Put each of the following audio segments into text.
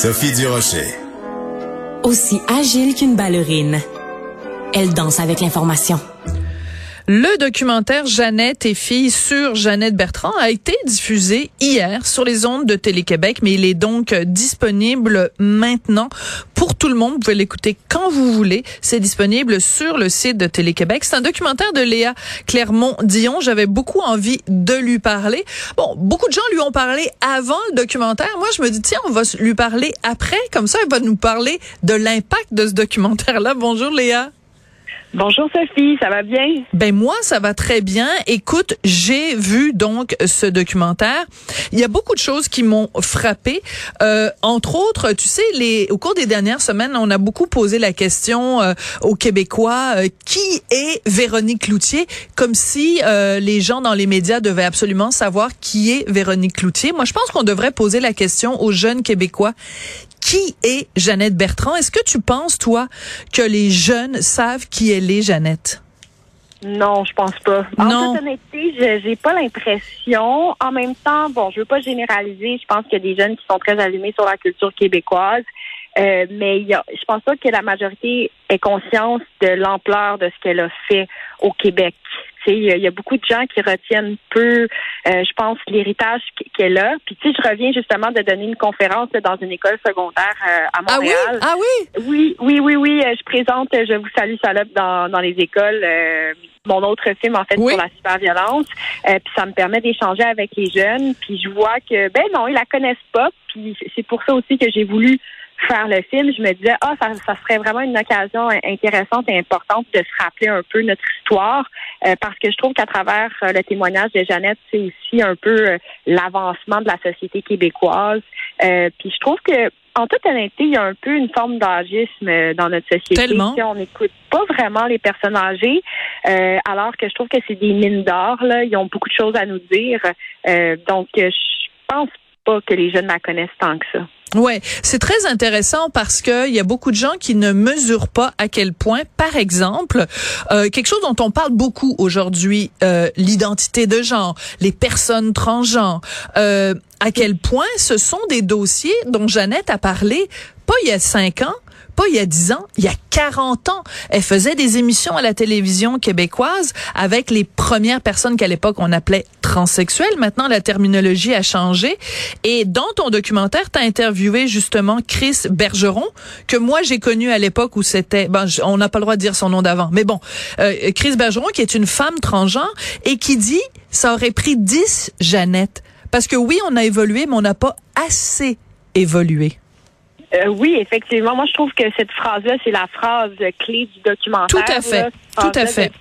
Sophie Durocher. Aussi agile qu'une ballerine, elle danse avec l'information. Le documentaire Jeannette et fille sur Jeannette Bertrand a été diffusé hier sur les ondes de Télé-Québec, mais il est donc disponible maintenant pour tout le monde. Vous pouvez l'écouter quand vous voulez. C'est disponible sur le site de Télé-Québec. C'est un documentaire de Léa Clermont-Dion. J'avais beaucoup envie de lui parler. Bon, beaucoup de gens lui ont parlé avant le documentaire. Moi, je me dis, tiens, on va lui parler après. Comme ça, elle va nous parler de l'impact de ce documentaire-là. Bonjour Léa. Bonjour Sophie, ça va bien? Ben moi, ça va très bien. Écoute, j'ai vu donc ce documentaire. Il y a beaucoup de choses qui m'ont frappé. Euh, entre autres, tu sais, les, au cours des dernières semaines, on a beaucoup posé la question euh, aux Québécois euh, qui est Véronique Cloutier, comme si euh, les gens dans les médias devaient absolument savoir qui est Véronique Cloutier. Moi, je pense qu'on devrait poser la question aux jeunes Québécois qui est Jeannette Bertrand? Est-ce que tu penses, toi, que les jeunes savent qui elle est, Jeannette? Non, je pense pas. En Non? toute honnêteté, je- j'ai pas l'impression. En même temps, bon, je veux pas généraliser. Je pense qu'il y a des jeunes qui sont très allumés sur la culture québécoise. Euh, mais y a, je pense pas que la majorité ait conscience de l'ampleur de ce qu'elle a fait au Québec. Il y, a- beaucoup de gens qui retiennent peu, euh, je pense, l'héritage qu- qu'elle a. Puis tu sais, je reviens justement de donner une conférence là, dans une école secondaire euh, à Ah oui? Montréal. Ah oui? Oui, oui, oui, oui. euh, Je présente Je vous salue salope dans, dans les écoles. euh, mon autre film, en fait, Oui. sur la cyberviolence. Euh, puis ça me permet d'échanger avec les jeunes. Puis je vois que, ben non, ils la connaissent pas. Puis c'est pour ça aussi que j'ai voulu faire le film. Je me disais, ah, ça, ça serait vraiment une occasion in- intéressante et importante de se rappeler un peu notre histoire. euh, parce que je trouve qu'à travers euh, le témoignage de Jeannette, c'est aussi un peu euh, l'avancement de la société québécoise. Euh, puis je trouve que en toute honnêteté, il y a un peu une forme d'agisme euh, dans notre société. Tellement. Sais, On n'écoute pas vraiment les personnes âgées, euh, alors que je trouve que c'est des mines d'or. Là. Ils ont beaucoup de choses à nous dire. Euh, donc, je pense pas que les jeunes la connaissent tant que ça. Ouais, c'est très intéressant parce que il y a beaucoup de gens qui ne mesurent pas à quel point, par exemple, euh, quelque chose dont on parle beaucoup aujourd'hui, euh, l'identité de genre, les personnes transgenres, euh, à quel point ce sont des dossiers dont Jeannette a parlé pas il y a cinq ans, pas il y a 10 ans, il y a 40 ans. Elle faisait des émissions à la télévision québécoise avec les premières personnes qu'à l'époque on appelait transsexuelles. Maintenant, la terminologie a changé. Et dans ton documentaire, tu as interviewé justement Chris Bergeron, que moi j'ai connu à l'époque où c'était, ben, on n'a pas le droit de dire son nom d'avant, mais bon, euh, Chris Bergeron qui est une femme transgenre et qui dit, ça aurait pris 10 Jeannette. Parce que oui, on a évolué, mais on n'a pas assez évolué. Euh, oui, effectivement. Moi, je trouve que cette phrase-là, c'est la phrase clé du documentaire. Tout à fait. là. Tout à fait,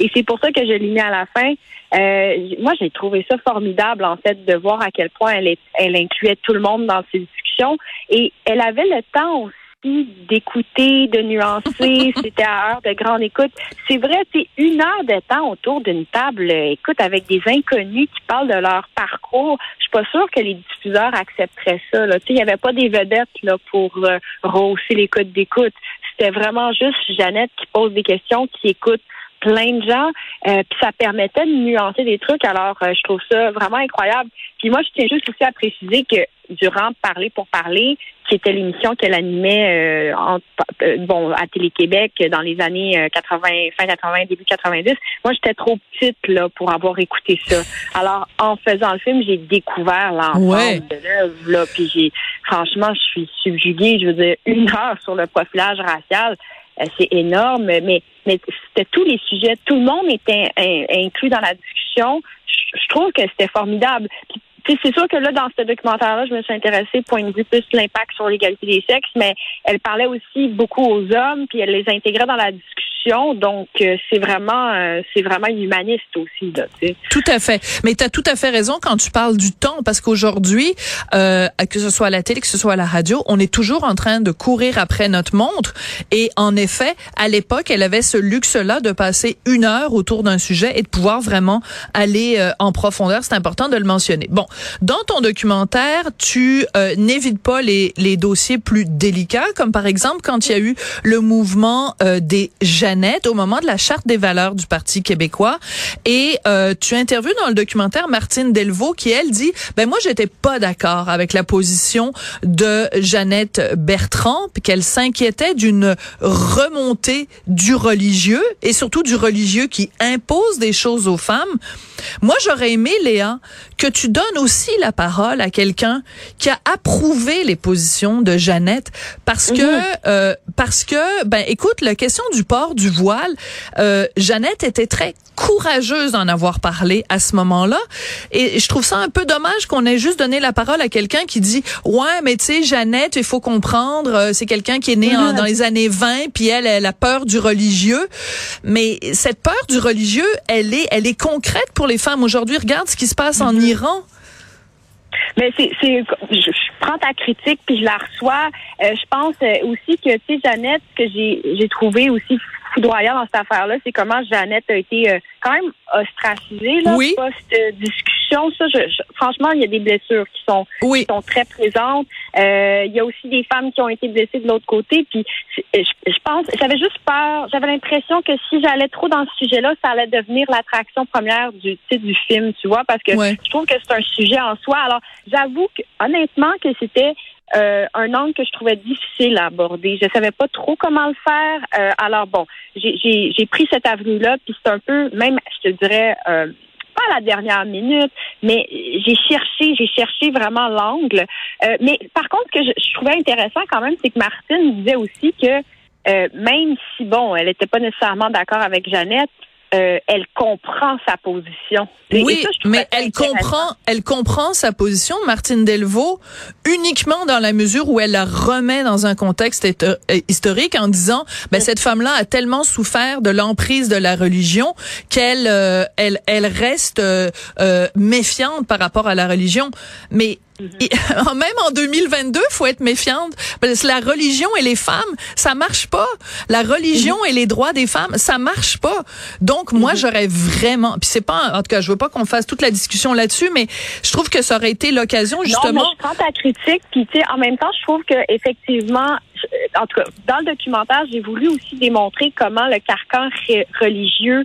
Et c'est pour ça que je l'ai mis à la fin. Euh, moi, j'ai trouvé ça formidable, en fait, de voir à quel point elle, est, elle incluait tout le monde dans ses discussions. Et elle avait le temps aussi d'écouter, de nuancer. C'était à heure de grande écoute. C'est vrai, c'est une heure de temps autour d'une table, écoute, avec des inconnus qui parlent de leur parcours. Je suis pas sûre que les diffuseurs accepteraient ça. Là. Tu sais, Il n'y avait pas des vedettes là, pour euh, rehausser les codes d'écoute. C'était vraiment juste Jeannette qui pose des questions, qui écoute plein de gens, euh, puis ça permettait de nuancer des trucs. Alors, euh, je trouve ça vraiment incroyable. Puis moi, je tiens juste aussi à préciser que durant Parler pour parler, qui était l'émission qu'elle animait euh, en- euh, bon à Télé-Québec dans les années euh, 80, fin 80, début 90, moi j'étais trop petite là pour avoir écouté ça. Alors en faisant le film, j'ai découvert l'ensemble Ouais. de l'œuvre là, puis j'ai franchement je suis subjuguée. Je veux dire une heure sur le profilage racial, euh, c'est énorme, mais mais c'était tous les sujets, tout le monde était in- inclus dans la discussion. Je, je trouve que c'était formidable. Puis, c'est sûr que là, dans ce documentaire-là, je me suis intéressée point de vue plus l'impact sur l'égalité des sexes, mais elle parlait aussi beaucoup aux hommes, puis elle les intégrait dans la discussion. Donc, euh, c'est vraiment, euh, c'est vraiment humaniste aussi, là. Tout à fait. Mais tu as tout à fait raison quand tu parles du temps, parce qu'aujourd'hui, euh, que ce soit à la télé, que ce soit à la radio, on est toujours en train de courir après notre montre. Et en effet, à l'époque, elle avait ce luxe-là de passer une heure autour d'un sujet et de pouvoir vraiment aller euh, en profondeur. C'est important de le mentionner. Bon, dans ton documentaire, tu euh, n'évites pas les, les dossiers plus délicats, comme par exemple quand il y a eu le mouvement euh, des Au moment de la charte des valeurs du Parti québécois. Et euh, tu interviews dans le documentaire Martine Delvaux qui, elle, dit, ben moi, j'étais pas d'accord avec la position de Jeannette Bertrand, puis qu'elle s'inquiétait d'une remontée du religieux et surtout du religieux qui impose des choses aux femmes. Moi, j'aurais aimé, Léa, que tu donnes aussi la parole à quelqu'un qui a approuvé les positions de Jeannette parce que mhm. euh, parce que ben écoute la question du port du voile euh, Jeannette était très courageuse d'en avoir parlé à ce moment-là et je trouve ça un peu dommage qu'on ait juste donné la parole à quelqu'un qui dit ouais mais tu sais Jeannette il faut comprendre euh, c'est quelqu'un qui est né dans les années 20 puis elle elle a peur du religieux mais cette peur du religieux elle est elle est concrète pour les femmes aujourd'hui regarde ce qui se passe en mhm. Iran mais c'est, c'est, je, prends ta critique puis je la reçois. Euh, je pense euh, aussi que, tu sais, Jeannette, ce que j'ai, j'ai trouvé aussi foudroyant dans cette affaire-là, c'est comment Jeannette a été euh, quand même ostracisée là, oui. post-discussion. Ça, je, franchement, il y a des blessures qui sont, qui sont très présentes. Euh, il y a aussi des femmes qui ont été blessées de l'autre côté. Puis, je, je pense, j'avais juste peur. J'avais l'impression que si j'allais trop dans ce sujet-là, ça allait devenir l'attraction première du titre du film, tu vois, parce que je trouve que c'est un sujet en soi. Alors, j'avoue que honnêtement que c'était euh, un angle que je trouvais difficile à aborder. Je savais pas trop comment le faire. Euh, alors bon, j'ai pris cette avenue-là, puis c'est un peu, même, je te dirais, euh, pas à la dernière minute, mais j'ai cherché, j'ai cherché vraiment l'angle. mais par contre, ce que je, je trouvais intéressant quand même, c'est que Martine disait aussi que même si bon, elle n'était pas nécessairement d'accord avec Jeannette, euh, elle comprend sa position. oui, mais elle comprend, elle comprend sa position, Martine Delvaux, uniquement dans la mesure où elle la remet dans un contexte euh, historique en disant, ben cette femme-là a tellement souffert de l'emprise de la religion qu'elle, euh, elle, elle reste méfiante par rapport à la religion. Mais Mm-hmm. même en 2022, faut être méfiante parce que la religion et les femmes, ça marche pas. La religion mm-hmm. et les droits des femmes, ça marche pas. Donc moi, mm-hmm. j'aurais vraiment, puis c'est pas, en tout cas, je veux pas qu'on fasse toute la discussion là-dessus, mais je trouve que ça aurait été l'occasion justement. Non, mais je prends ta critique, puis tu sais, en même temps, je trouve que effectivement, en tout cas, dans le documentaire, j'ai voulu aussi démontrer comment le carcan religieux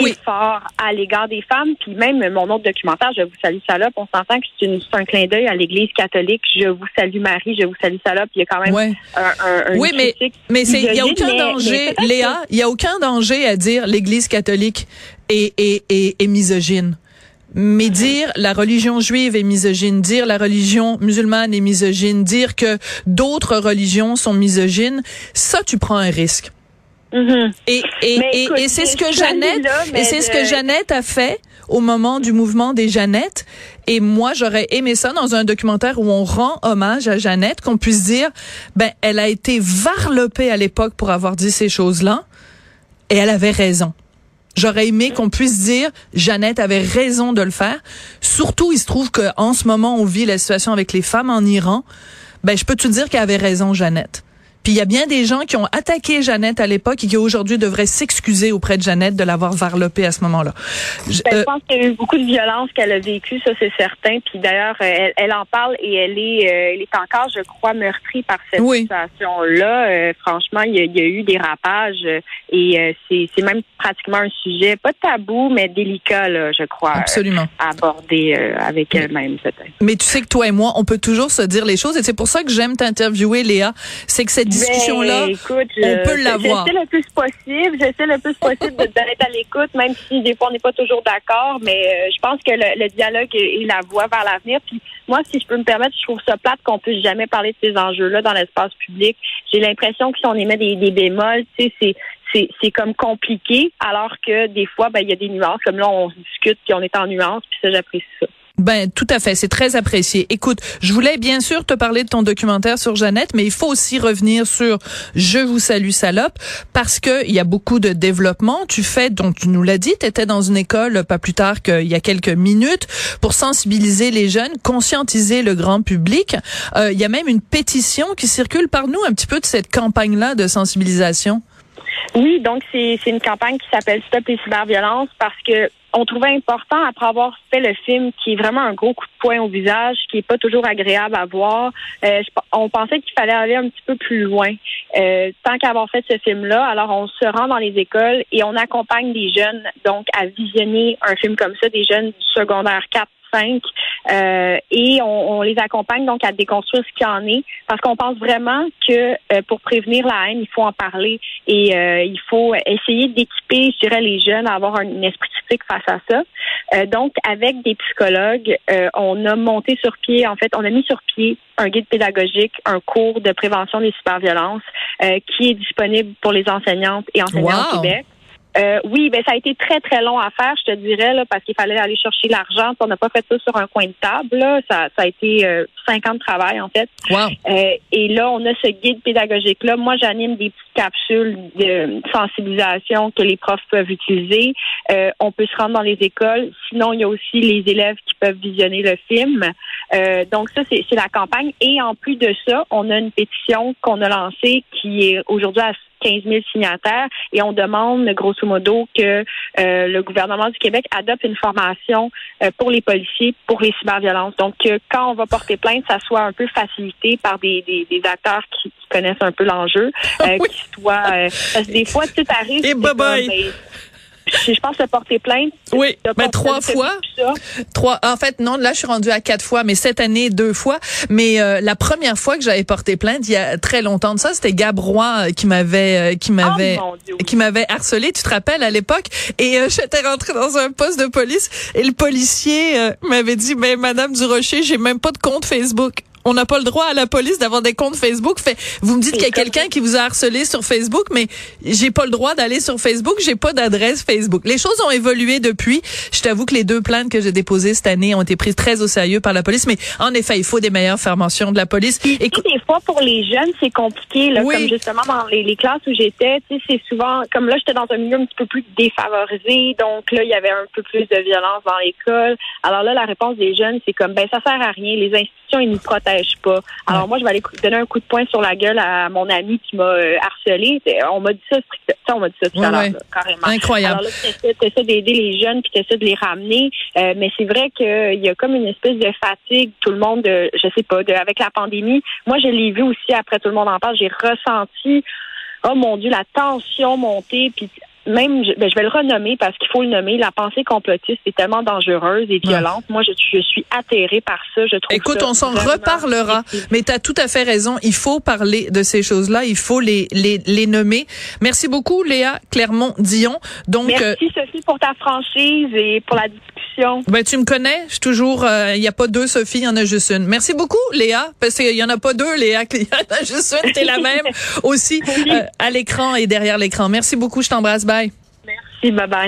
oui. fort à l'égard des femmes. Puis même mon autre documentaire, Je vous salue salope, on s'entend que c'est, un clin d'œil à l'Église catholique. Je vous salue Marie, je vous salue salope. Il y a quand même un, un, Oui, mais mais il y a aucun danger, Léa, il y a aucun danger à dire l'Église catholique est, est, est, est misogyne. Mais dire la religion juive est misogyne, dire la religion musulmane est misogyne, dire que d'autres religions sont misogynes, ça, tu prends un risque. Mm-hmm. Et, et, et, et c'est ce que Jeannette, et c'est ce que Jeannette a fait au moment du mouvement des Jeannettes. Et moi, j'aurais aimé ça dans un documentaire où on rend hommage à Jeannette, qu'on puisse dire, ben, elle a été varlopée à l'époque pour avoir dit ces choses-là, et elle avait raison. J'aurais aimé qu'on puisse dire Jeannette avait raison de le faire. Surtout, il se trouve qu'en ce moment, on vit la situation avec les femmes en Iran. Ben, je peux te dire qu'elle avait raison, Jeannette. Puis il y a bien des gens qui ont attaqué Jeannette à l'époque et qui aujourd'hui devraient s'excuser auprès de Jeannette de l'avoir varlopée à ce moment-là. Je, ben, euh, pense qu'il y a eu beaucoup de violence qu'elle a vécue, ça c'est certain. Puis d'ailleurs, elle, elle, en parle et elle est, euh, elle est encore, je crois, meurtrie par cette situation-là. Euh, franchement, il y, a, il y, a, eu des rapages et c'est même pratiquement un sujet pas tabou, mais délicat, là, je crois, Absolument. à aborder avec elle-même peut-être. Mais tu sais que toi et moi, on peut toujours se dire les choses et c'est pour ça que j'aime t'interviewer, Léa. C'est que cette discussion-là, ben, on peut l'avoir. J'essaie le plus possible, j'essaie le plus possible d'être à l'écoute, même si des fois on n'est pas toujours d'accord, mais euh, je pense que le, dialogue est, la voie vers l'avenir. Puis moi, si je peux me permettre, je trouve ça plate qu'on puisse jamais parler de ces enjeux-là dans l'espace public. J'ai l'impression que si on émet des, des bémols, tu sais, c'est c'est comme compliqué, alors que des fois, ben il y a des nuances. Comme là, on discute puis on est en nuances, puis ça, j'apprécie ça. Ben tout à fait, c'est très apprécié. Écoute, je voulais bien sûr te parler de ton documentaire sur Jeannette, mais il faut aussi revenir sur Je vous salue salope parce que il y a beaucoup de développement. Tu fais, donc tu nous l'as dit, tu étais dans une école pas plus tard qu'il y a quelques minutes pour sensibiliser les jeunes, conscientiser le grand public. Euh, il y a même une pétition qui circule par nous un petit peu de cette campagne-là de sensibilisation. Oui, donc c'est une campagne qui s'appelle Stop les cyberviolences parce que on trouvait important, après avoir fait le film, qui est vraiment un gros coup de poing au visage, qui est pas toujours agréable à voir, euh, on pensait qu'il fallait aller un petit peu plus loin. Euh, tant qu'avoir fait ce film-là, alors on se rend dans les écoles et on accompagne des jeunes donc à visionner un film comme ça, des jeunes du secondaire 4 euh, et on, on, les accompagne donc à déconstruire ce qu'il en est parce qu'on pense vraiment que euh, pour prévenir la haine, il faut en parler et euh, il faut essayer d'équiper, je dirais, les jeunes à avoir un, esprit critique face à ça. donc, avec des psychologues, on a monté sur pied, en fait, on a mis sur pied un guide pédagogique, un cours de prévention des cyberviolences qui est disponible pour les enseignantes et enseignants au Québec. Euh, oui, ben ça a été très très long à faire, je te dirais, là, parce qu'il fallait aller chercher l'argent. On n'a pas fait ça sur un coin de table. Là. Ça, ça a été euh, cinq ans de travail en fait. Wow. Euh, et là, on a ce guide pédagogique là. Moi, j'anime des petites capsules de sensibilisation que les profs peuvent utiliser. Euh, on peut se rendre dans les écoles. Sinon, il y a aussi les élèves qui peuvent visionner le film. Euh, donc ça, c'est la campagne. Et en plus de ça, on a une pétition qu'on a lancée qui est aujourd'hui à 15 000 signataires et on demande grosso modo que euh, le gouvernement du Québec adopte une formation euh, pour les policiers pour les cyberviolences. Donc quand on va porter plainte, ça soit un peu facilité par des, des, des acteurs qui, connaissent un peu l'enjeu, euh, qui soit parce que des fois tout arrive. Et bye bye. Ben, je pense à porter plainte. Oui, mais ben, trois fois. Trois. En fait, non, là, je suis rendue à quatre fois, mais cette année, deux fois. Mais euh, la première fois que j'avais porté plainte, il y a très longtemps de ça, c'était Gabrois euh, qui m'avait, euh, qui m'avait, oh, qui m'avait harcelé. Tu te rappelles à l'époque Et j'étais rentrée dans un poste de police et le policier m'avait dit, mais Madame Durocher, j'ai même pas de compte Facebook on n'a pas le droit à la police d'avoir des comptes Facebook. Fait, vous me dites qu'il y a quelqu'un qui vous a harcelé sur Facebook, mais j'ai pas le droit d'aller sur Facebook. J'ai pas d'adresse Facebook. Les choses ont évolué depuis. Je t'avoue que les deux plaintes que j'ai déposées cette année ont été prises très au sérieux par la police. Mais en effet, il faut des meilleures formations de la police. Et des fois, pour les jeunes, c'est compliqué. Là, Comme justement dans les, les classes où j'étais, c'est souvent comme là, j'étais dans un milieu un petit peu plus défavorisé. Donc là, il y avait un peu plus de violence dans l'école. Alors là, la réponse des jeunes, c'est comme ben ça sert à rien. Les institutions, ils nous protègent pas. Alors moi, je vais aller donner un coup de poing sur la gueule à mon ami qui m'a euh, harcelé. On m'a dit ça, on m'a dit ça tout à l'heure, carrément. Incroyable. Alors là, tu essaies d'aider les jeunes, puis tu essaies de les ramener. Euh, mais c'est vrai qu'il y a comme une espèce de fatigue, tout le monde, de, je sais pas, de, avec la pandémie. Moi, je l'ai vu aussi après tout le monde en parle. J'ai ressenti oh mon Dieu, la tension monter, puis même, ben, je vais le renommer parce qu'il faut le nommer, la pensée complotiste est tellement dangereuse et violente. Moi, je, je, suis atterrée par ça. Je trouve Écoute, on s'en reparlera, mais tu as tout à fait raison. Il faut parler de ces choses-là. Il faut les, les, les nommer. Merci beaucoup, Léa Clermont-Dion. Donc, Merci, euh, Sophie, pour ta franchise et pour la discussion. Ben, tu me connais. Je suis toujours, euh, il n'y a pas deux Sophie, il y en a juste une. Merci beaucoup, Léa, parce qu'il y en a pas deux, Léa. Il y en a juste une. T'es la même aussi euh, à l'écran et derrière l'écran. Merci beaucoup. Je t'embrasse. Merci, bye bye.